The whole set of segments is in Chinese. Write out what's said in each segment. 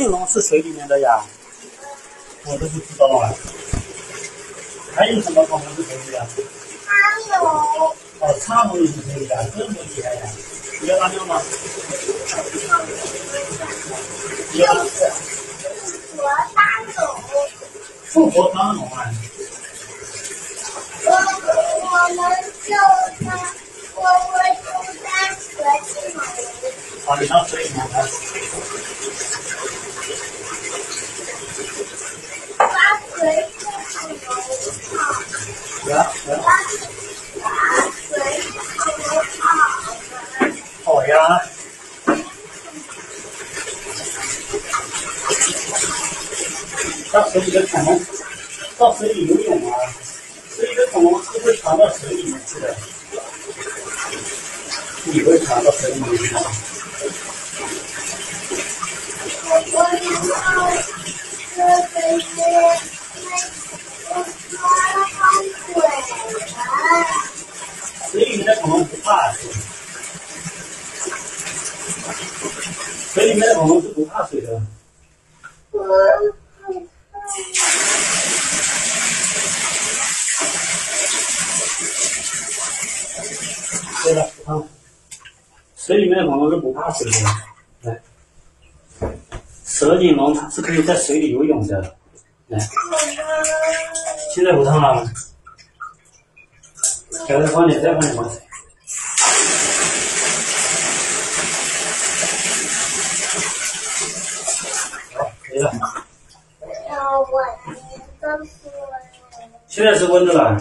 颈龙是水里面的呀？我都不知道啊。还有什么恐龙是水里的？还有哦，苍龙也是水里的，这么厉害呀！你要它喵吗？你要它我大龙，复活大龙啊？我我们就在我我就在河里头。啊，你到水里面的。好。好呀。到水里的恐龙，到水里游泳啊！水里的恐龙是会藏到水里面去的，你会藏到水里面去吗？恐龙是不怕水的。对了，啊，水里面的恐龙是不怕水的。来，蛇颈龙它是可以在水里游泳的。来，现在不烫了，再放点，再放点水。好，可以要我的水。现在是温的了。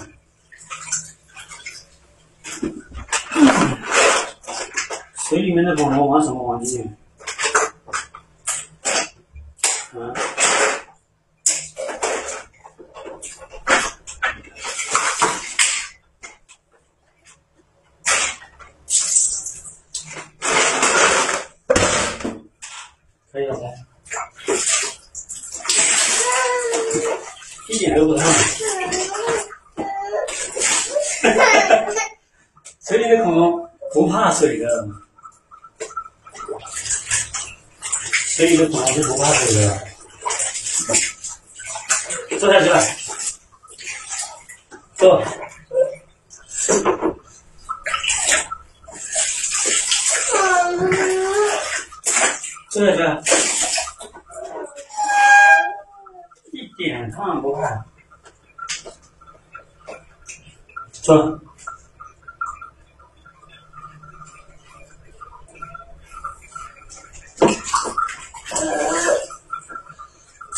水里面的恐龙玩什么玩具？啊？可以了吗？一点都不烫。水里的恐龙不怕水的，水里的恐龙是不怕水的。坐下去吧，坐。坐下去，一点烫不怕。坐。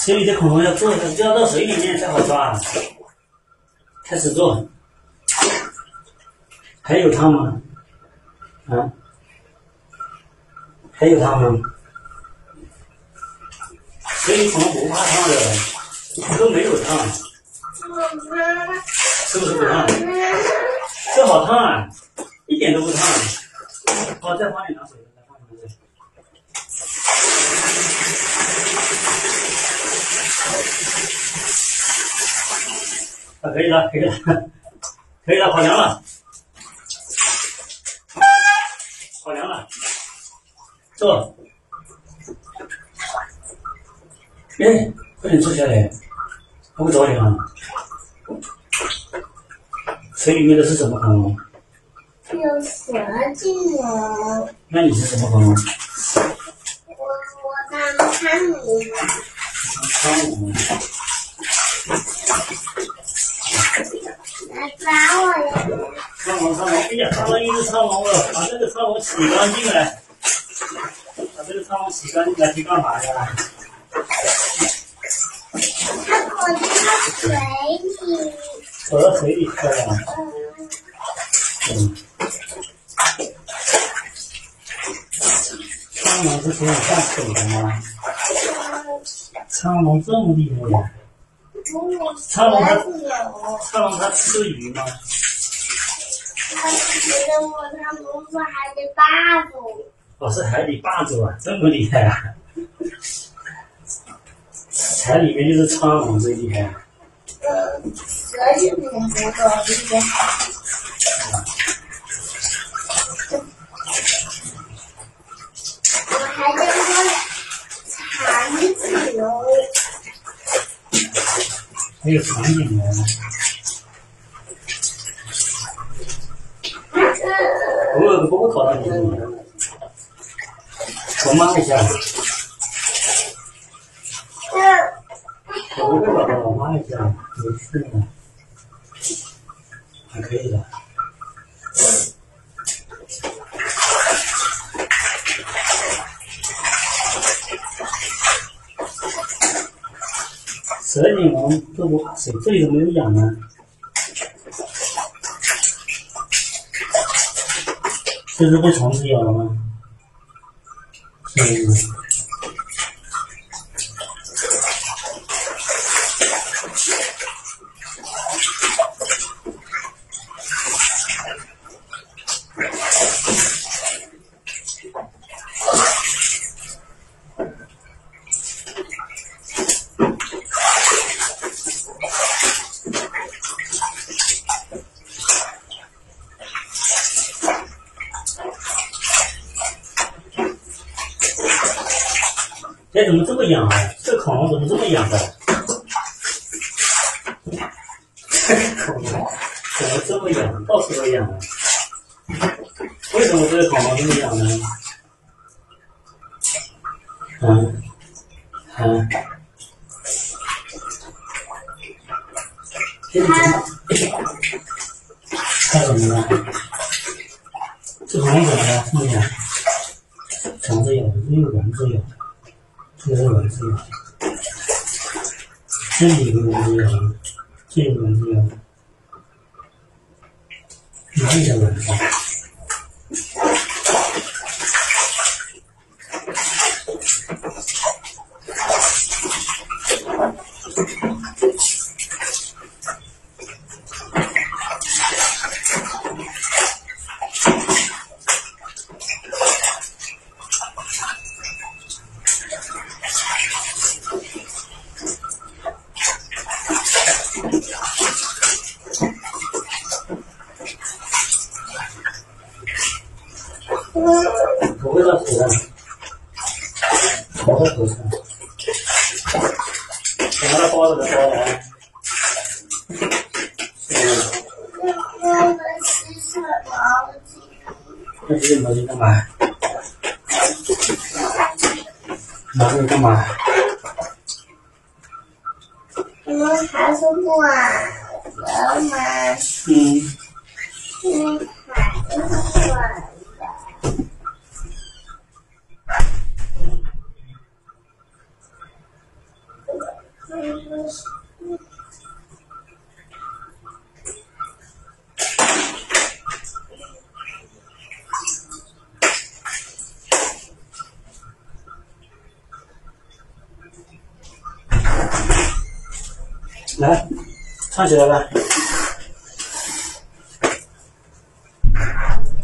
水里的恐龙要做，就要到水里面才好抓。开始做，还有汤吗？啊？还有汤吗？水里恐龙不怕烫的，都没有烫，是不是不烫？这好烫啊，一点都不烫。好，再放点凉水。啊，可以了，可以了，可以了，好凉了，好凉了，坐。哎，快点坐下来，还不着凉啊？水里面的是什么恐龙？有蛇颈龙，那你是什么恐龙？我我当苍蝇，苍龙。来抓我呀！苍哎呀，苍龙一只苍龙了，把这个苍龙洗干净了，把这个苍龙洗干净了，去干嘛呀？它躲在水里，躲到水里去了。嗯，苍龙是可以下水的吗？苍龙这么厉害呀？苍龙它，苍龙它吃鱼吗？它觉得我他不是海的霸主，哦，是海底霸主啊，这么厉害啊！海里面就是苍龙最厉害。嗯，蛇颈龙不够厉害。我还见过长长颈龙，还有长颈龙，我不会考到你，我妈一下，我不会考到，我妈一下，没事的，还可以的。蛇颈龙都不怕水，这里怎么有养呢？这是不重复了吗？是怎么这么痒啊？这恐龙怎么这么痒的？恐龙怎么这么痒？到处都痒啊！为什么这个恐龙这么痒呢？嗯嗯，这怎么？它怎么了？这恐龙怎么了？这么痒？虫子咬的，没有蚊子咬的。这是蚊子咬的，这里有个蚊子咬的，这有蚊子咬的，哪里的蚊子？嗯，不会到头上，头在头上，把它包着的包来，是那个是什么？那这个毛巾干嘛？拿这个干嘛？我们还是管的嘛，嗯，嗯，还是管的。嗯来，唱起来吧，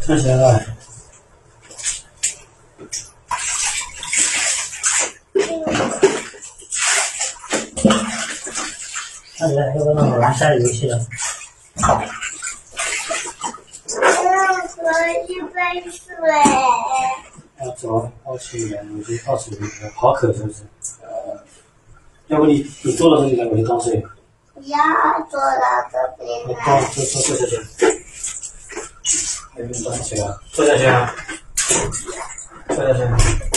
唱起来吧。唱起来，要不然我玩下一个游戏了。那喝一杯水。要走，抱起来，我就抱起来，好渴是不是？要不你你坐到这里来，我就倒水。不要坐到这边来。抱坐坐坐下去。哎，你坐下去啊！坐下去啊！坐下去。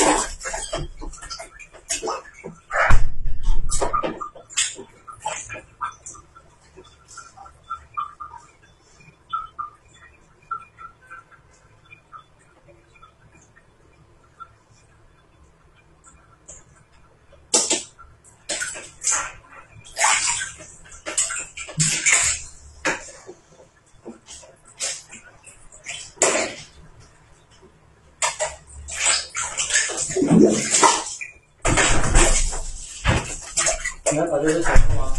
你要把这个小空吗？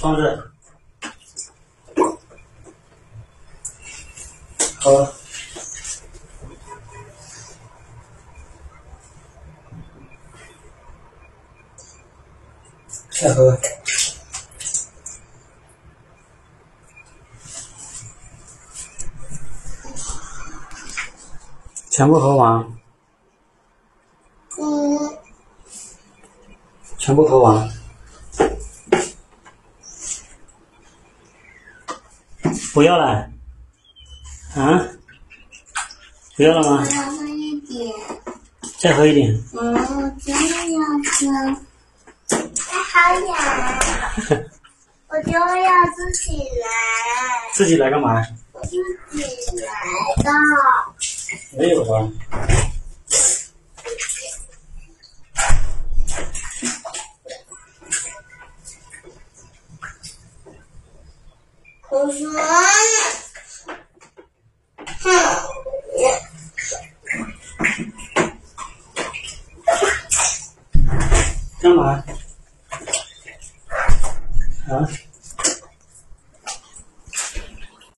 放这。好了。再喝。全部喝完。嗯，全部喝完不要了？啊？不要了吗？我要喝一点。再喝一点。嗯，我真的要喝。好痒，我就要自己来，自己来干嘛？自己来的。没有吧？我说